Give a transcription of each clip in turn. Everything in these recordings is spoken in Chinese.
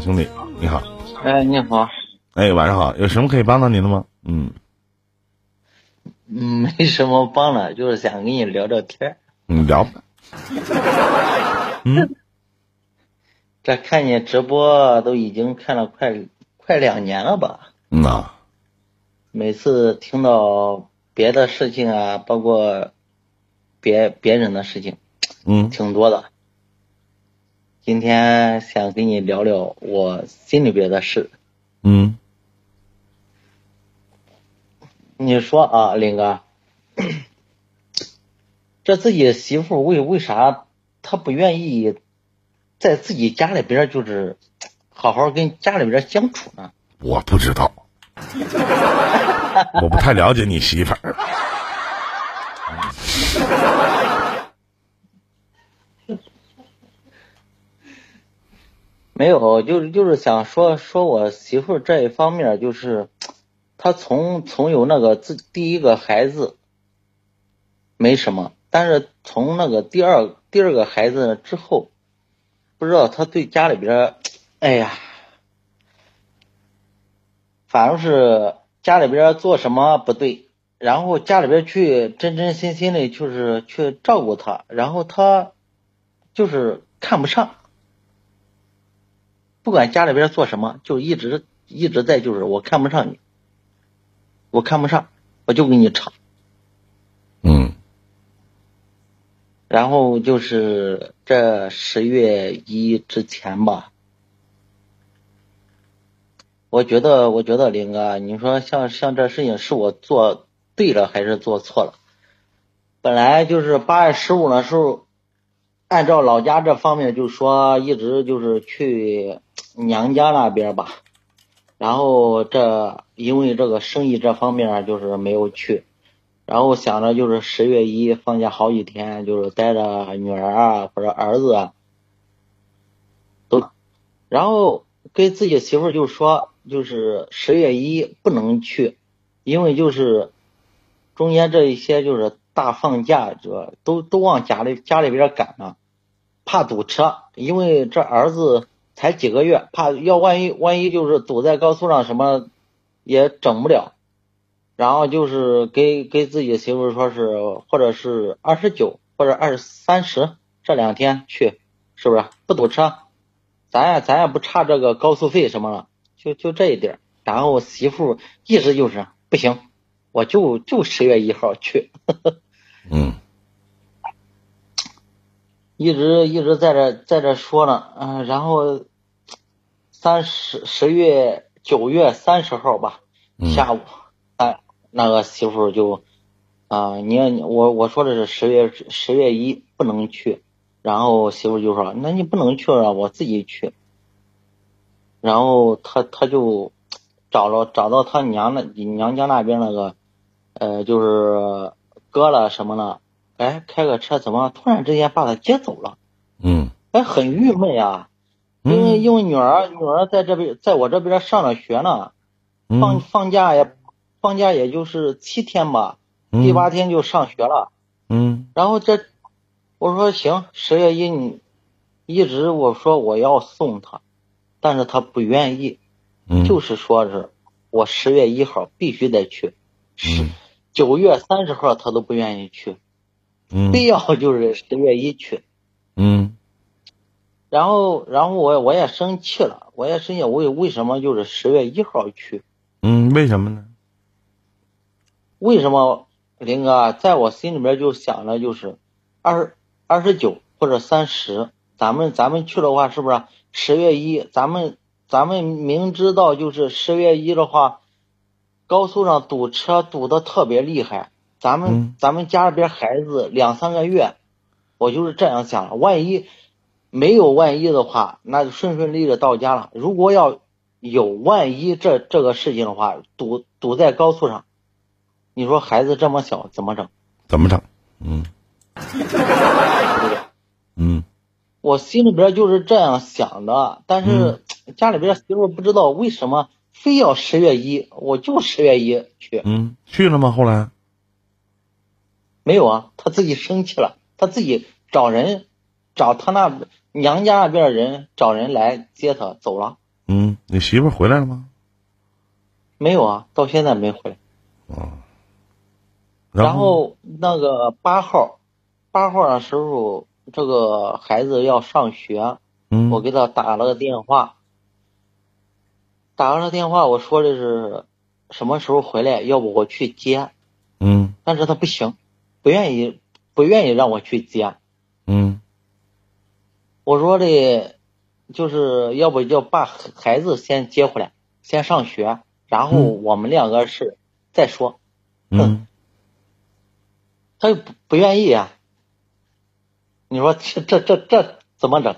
好，兄弟，你好。哎，你好。哎，晚上好，有什么可以帮到您的吗？嗯。嗯，没什么帮了，就是想跟你聊聊天嗯，聊。嗯。这看你直播都已经看了快快两年了吧？嗯呐。每次听到别的事情啊，包括别别人的事情，嗯，挺多的。今天想跟你聊聊我心里边的事。嗯。你说啊，林哥，这自己媳妇为为啥她不愿意在自己家里边就是好好跟家里边相处呢？我不知道，我不太了解你媳妇儿。没有，就是就是想说说我媳妇这一方面，就是她从从有那个自第一个孩子没什么，但是从那个第二第二个孩子之后，不知道她对家里边，哎呀，反正是家里边做什么不对，然后家里边去真真心心的，就是去照顾她，然后她就是看不上。不管家里边做什么，就一直一直在就是我看不上你，我看不上，我就跟你吵。嗯。然后就是这十月一之前吧，我觉得我觉得林哥，你说像像这事情是我做对了还是做错了？本来就是八月十五的时候，按照老家这方面就说一直就是去。娘家那边吧，然后这因为这个生意这方面就是没有去，然后想着就是十月一放假好几天，就是带着女儿啊或者儿子都，然后跟自己媳妇就说，就是十月一不能去，因为就是中间这一些就是大放假，这都都往家里家里边赶呢，怕堵车，因为这儿子。才几个月，怕要万一万一就是堵在高速上什么也整不了，然后就是给给自己媳妇说是或者是二十九或者二三十这两天去，是不是不堵车？咱也咱也不差这个高速费什么了，就就这一点。然后媳妇一直就是不行，我就就十月一号去。嗯。一直一直在这在这说呢，嗯，然后。三十十月九月三十号吧，下午，哎，那个媳妇就，啊，你我我说的是十月十月一不能去，然后媳妇就说，那你不能去了，我自己去。然后他他就找了找到他娘那娘家那边那个，呃，就是哥了什么了，哎，开个车怎么突然之间把他接走了？嗯，哎，很郁闷呀。因为因为女儿女儿在这边在我这边上了学呢，放放假也放假也就是七天吧，第八天就上学了。嗯。然后这我说行，十月一你一直我说我要送他，但是他不愿意，就是说是我十月一号必须得去，十九月三十号他都不愿意去，非要就是十月一去。嗯。然后，然后我我也生气了，我也生气，为为什么就是十月一号去？嗯，为什么呢？为什么林哥在我心里面就想着就是二二十九或者三十，咱们咱们去的话是不是十月一？咱们咱们明知道就是十月一的话，高速上堵车堵的特别厉害，咱们咱们家里边孩子两三个月，我就是这样想，万一。没有万一的话，那就顺顺利利的到家了。如果要有万一这这个事情的话，堵堵在高速上，你说孩子这么小怎么整？怎么整？嗯，嗯，我心里边就是这样想的，但是 家里边媳妇不知道为什么非要十月一，我就十月一去。嗯，去了吗？后来没有啊，他自己生气了，他自己找人找他那。娘家那边的人找人来接他走了，嗯，你媳妇回来了吗？没有啊，到现在没回来。哦。然后那个八号，八号的时候，这个孩子要上学，嗯，我给他打了个电话，打完了电话，我说的是什么时候回来，要不我去接，嗯，但是他不行，不愿意，不愿意让我去接，嗯，我说的，就是要不就把孩子先接回来，先上学，然后我们两个是再说，嗯。他又不不愿意啊！你说这这这这怎么整？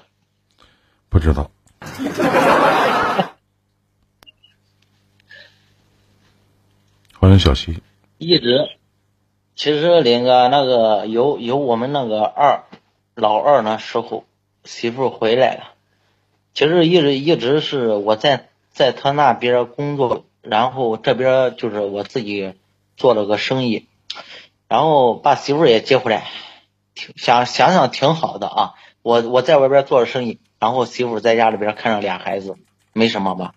不知道。欢迎小西。一直，其实林哥那个有有我们那个二老二那时候媳妇回来了，其实一直一直是我在在他那边工作，然后这边就是我自己做了个生意。然后把媳妇也接回来，挺想想想挺好的啊。我我在外边做着生意，然后媳妇在家里边看着俩孩子，没什么吧。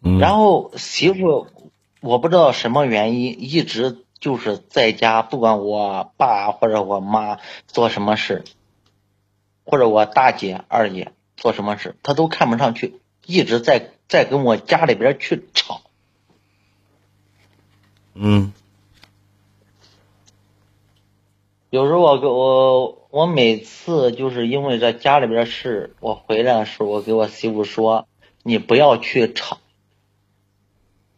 然后媳妇我不知道什么原因，一直就是在家，不管我爸或者我妈做什么事，或者我大姐二姐做什么事，他都看不上去，一直在在跟我家里边去吵。嗯，有时候我给我我每次就是因为这家里边事，我回来的时候，我给我媳妇说：“你不要去吵，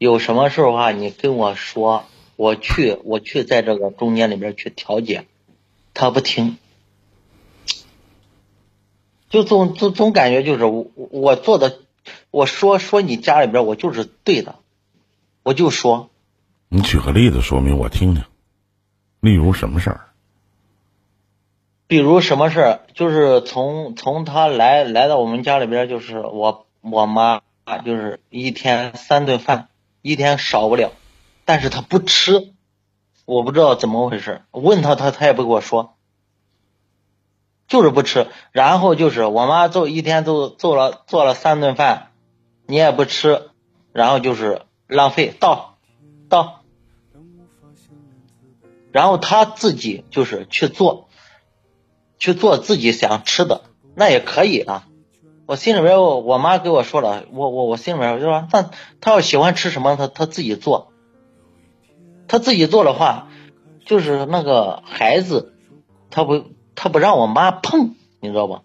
有什么事的话你跟我说，我去我去在这个中间里边去调解。”他不听，就总总总感觉就是我我做的，我说说你家里边我就是对的，我就说。你举个例子说明我听听，例如什么事儿？比如什么事儿？就是从从他来来到我们家里边，就是我我妈就是一天三顿饭，一天少不了，但是他不吃，我不知道怎么回事。问他他他也不给我说，就是不吃。然后就是我妈做一天做做了做了三顿饭，你也不吃，然后就是浪费倒倒。然后他自己就是去做，去做自己想吃的，那也可以啊。我心里边，我我妈给我说了，我我我心里边我就说，那他要喜欢吃什么，他他自己做。他自己做的话，就是那个孩子，他不他不让我妈碰，你知道吧？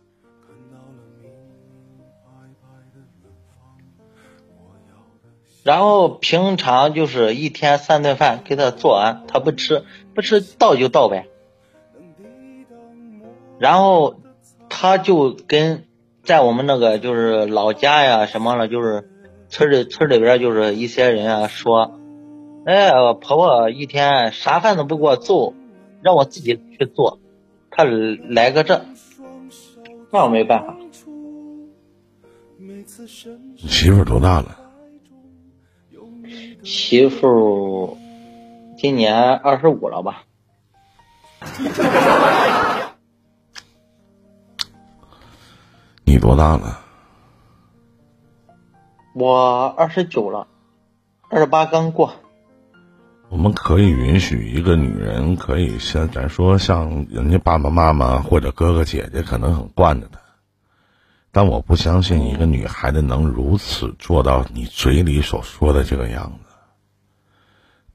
然后平常就是一天三顿饭给他做完，他不吃，不吃倒就倒呗。然后他就跟在我们那个就是老家呀什么了，就是村里村里边就是一些人啊说，哎，婆婆一天啥饭都不给我做，让我自己去做，她来个这，那我没办法。你媳妇多大了？媳妇今年二十五了吧？你多大了？我二十九了，二十八刚过。我们可以允许一个女人可以像咱说像人家爸爸妈妈或者哥哥姐姐可能很惯着她，但我不相信一个女孩子能如此做到你嘴里所说的这个样子。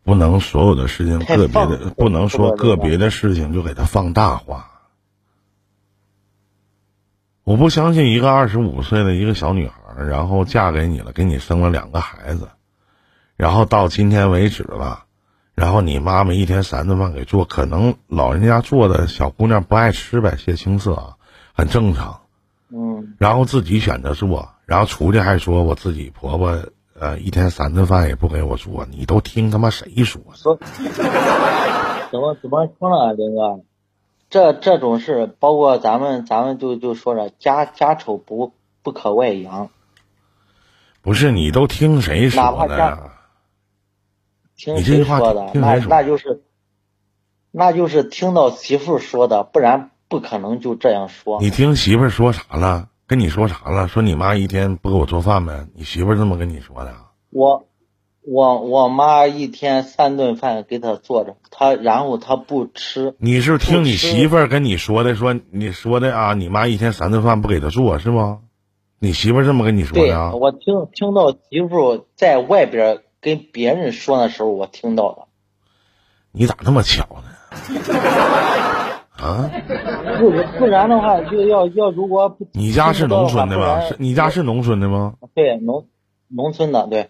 不能所有的事情个别的，不能说个别的事情就给它放大化。我不相信一个二十五岁的一个小女孩，然后嫁给你了，给你生了两个孩子，然后到今天为止了，然后你妈妈一天三顿饭给做，可能老人家做的小姑娘不爱吃呗，些青色啊，很正常。嗯。然后自己选择做，然后出去还说我自己婆婆。呃，一天三顿饭也不给我做，你都听他妈谁说？说怎么怎么说呢，林哥？这这种事，包括咱们，咱们就就说着家家丑不不可外扬。不是你都听谁说的？听谁说的？那那就是，那就是听到媳妇说的，不然不可能就这样说。你听媳妇说啥了？跟你说啥了？说你妈一天不给我做饭呗？你媳妇这么跟你说的？我我我妈一天三顿饭给她做着，她然后她不吃。你是听你媳妇儿跟你说的？说你说的啊？你妈一天三顿饭不给她做是吗？你媳妇儿这么跟你说的啊？我听听到媳妇在外边跟别人说的时候，我听到了。你咋那么巧呢？啊？不不然的话，就要要如果不你家是农村的吗？是你家是农村的吗？对农农村的对。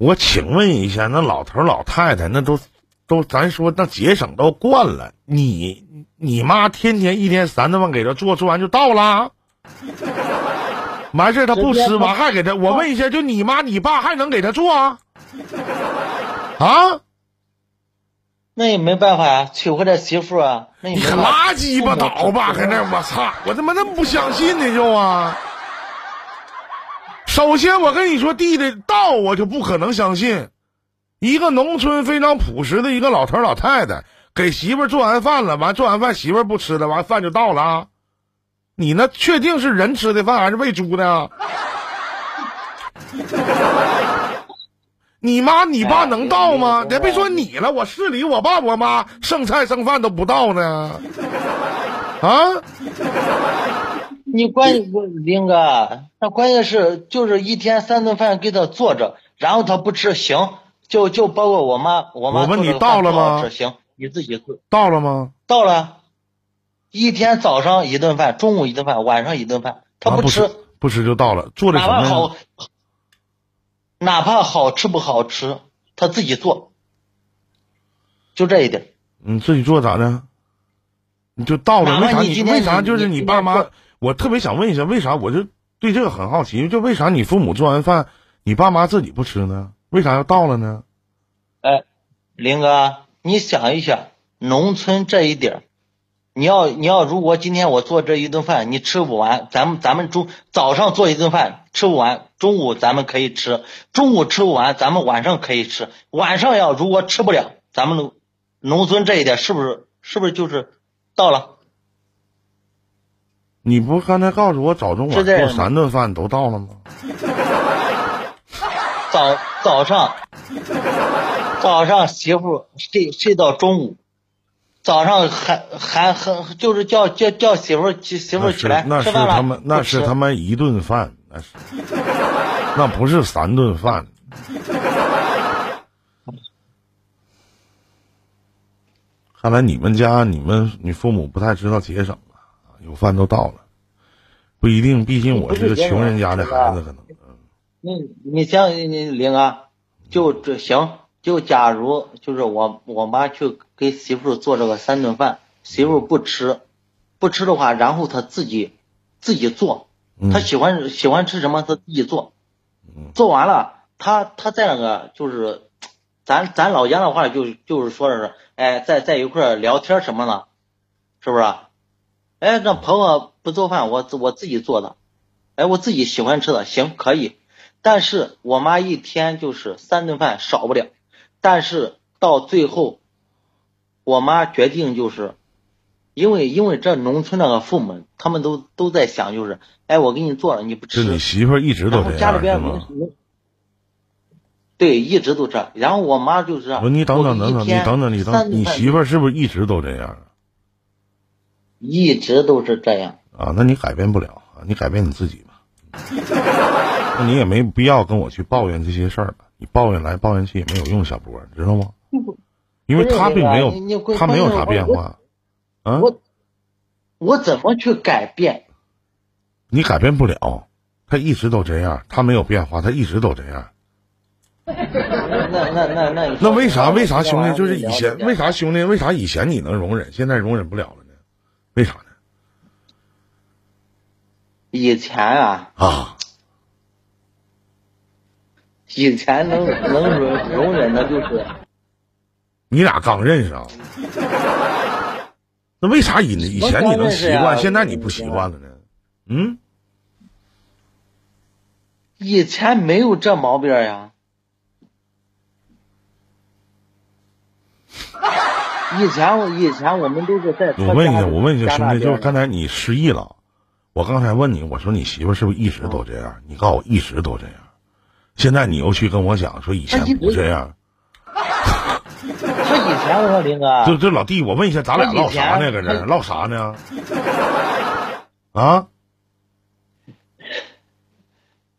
我请问一下，那老头老太太那都都，咱说那节省都惯了，你你妈天天一天三顿饭给他做，做完就到了。完事儿他不吃，完还给他。我问一下，就你妈你爸还能给他做啊？啊？那也没办法呀，娶回来媳妇啊，那你可拉鸡巴倒吧，搁那我操！我他妈那么不相信呢就啊！首先我跟你说，弟弟道我就不可能相信，一个农村非常朴实的一个老头老太太给媳妇儿做完饭了，完做完饭媳妇儿不吃了，完饭就到了啊。你那确定是人吃的饭还是喂猪的？你妈你爸能到吗？哎咱别说你了，我市里我爸我妈剩菜剩饭都不到呢。啊，你关林哥，那关键是就是一天三顿饭给他做着，然后他不吃，行，就就包括我妈，我妈我问你到了吗不好吃行，你自己做到了吗？到了，一天早上一顿饭，中午一顿饭，晚上一顿饭，他啊不吃，不吃就到了。做的哪怕什么？好，哪怕好吃不好吃，他自己做，就这一点。你自己做咋的？你就到了，哪怕为啥你为啥就是你爸妈？我特别想问一下，为啥我就对这个很好奇，就为啥你父母做完饭，你爸妈自己不吃呢？为啥要到了呢？哎，林哥，你想一想，农村这一点儿，你要你要如果今天我做这一顿饭，你吃不完，咱们咱们中早上做一顿饭吃不完，中午咱们可以吃，中午吃不完，咱们晚上可以吃，晚上要如果吃不了，咱们农农村这一点是不是是不是就是到了？你不是刚才告诉我早中晚做三顿饭都到了吗？早早上。早上媳妇睡睡到中午，早上还还很就是叫叫叫媳妇媳媳妇那是起来那是吃饭了，他们那是他们一顿饭，那是。那不是三顿饭。看来你们家你们你父母不太知道节省。啊，有饭都到了，不一定，毕竟我是个穷人家的孩子，可能。你你像你林啊，就这行，就假如就是我我妈去给媳妇做这个三顿饭，媳妇不吃，不吃的话，然后她自己自己做，嗯她喜欢喜欢吃什么她自己做，做完了，她她在那个就是，咱咱老家的话就就是说的是，哎，在在一块聊天什么的，是不是？哎，那婆婆不做饭，我自我自己做的，哎，我自己喜欢吃的，行可以。但是我妈一天就是三顿饭少不了，但是到最后，我妈决定就是，因为因为这农村那个父母他们都都在想就是，哎，我给你做了你不吃，是你媳妇一直都这样？对一直都这样，然后我妈就是你等等等等，你等等，你等，你媳妇是不是一直都这样一直都是这样。啊？那你改变不了啊，你改变你自己吧。那你也没必要跟我去抱怨这些事儿吧？你抱怨来抱怨去也没有用，小波，你知道吗？因为他并没有他没有啥变化，啊，我我怎么去改变？你改变不了，他一直都这样，他没有变化，他一直都这样。那那那那那为啥为啥兄弟就是以前为啥兄弟为啥以前你能容忍，现在容忍不了了呢？为啥呢？以前啊，啊，以前能能容容忍的就是你俩刚认识啊？那为啥以以前你能习惯，现在你不习惯了呢？嗯，以前没有这毛病呀。以前我以前我们都是在我问一下，我问一下兄弟，就是刚才你失忆了，我我刚才问你，我说你媳妇是不是一直都这样？你告诉我一直都这样。现在你又去跟我讲说以前不这样。他以前我说林哥，就这老弟，我问一下，咱俩唠啥呢？搁这唠啥呢？啊？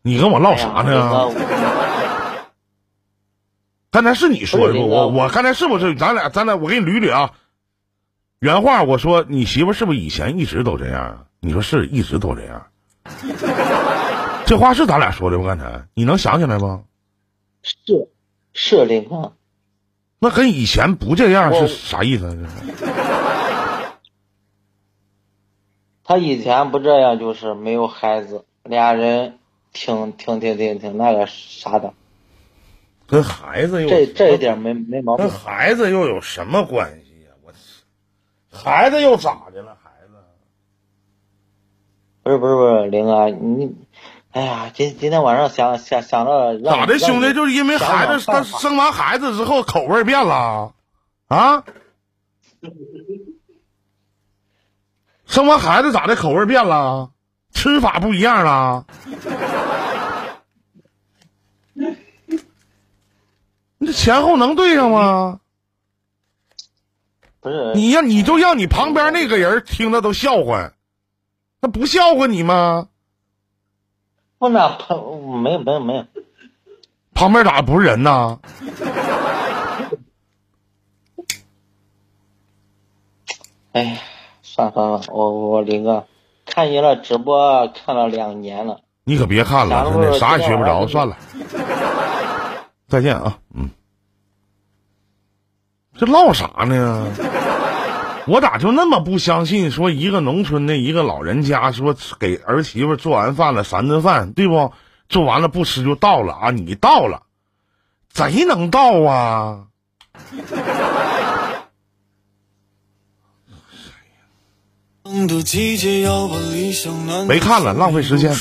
你跟我唠啥呢？刚才是你说的不？我我刚才是不是咱俩咱俩我给你捋捋啊？原话我说你媳妇是不是以前一直都这样啊？你说是一直都这样？这话是咱俩说的吗？刚才你能想起来吗？是是林哥。那跟以前不这样是啥意思？他以前不这样，就是没有孩子，俩人挺挺挺挺挺那个啥的。跟孩子又这这一点没没毛病。跟孩子又有什么关系呀？我孩子又咋的了？孩子不是不是不是林哥，你哎呀，今今天晚上想想想着咋的，兄弟，就是因为孩子他生完孩子之后口味变了啊？生完孩子咋的？口味变了？吃法不一样了？这前后能对上吗？不是，你让你就让你旁边那个人听着都笑话，那不笑话你吗？不那没有没有没有，旁边咋不是人呢？哎呀，算算了，我我林哥看你了直播看了两年了，你可别看了，真的啥也学不着，算了。再见啊，嗯，这唠啥呢？我咋就那么不相信？说一个农村的一个老人家说给儿媳妇做完饭了三顿饭，对不？做完了不吃就倒了啊！你倒了，贼能倒啊！没看了，浪费时间。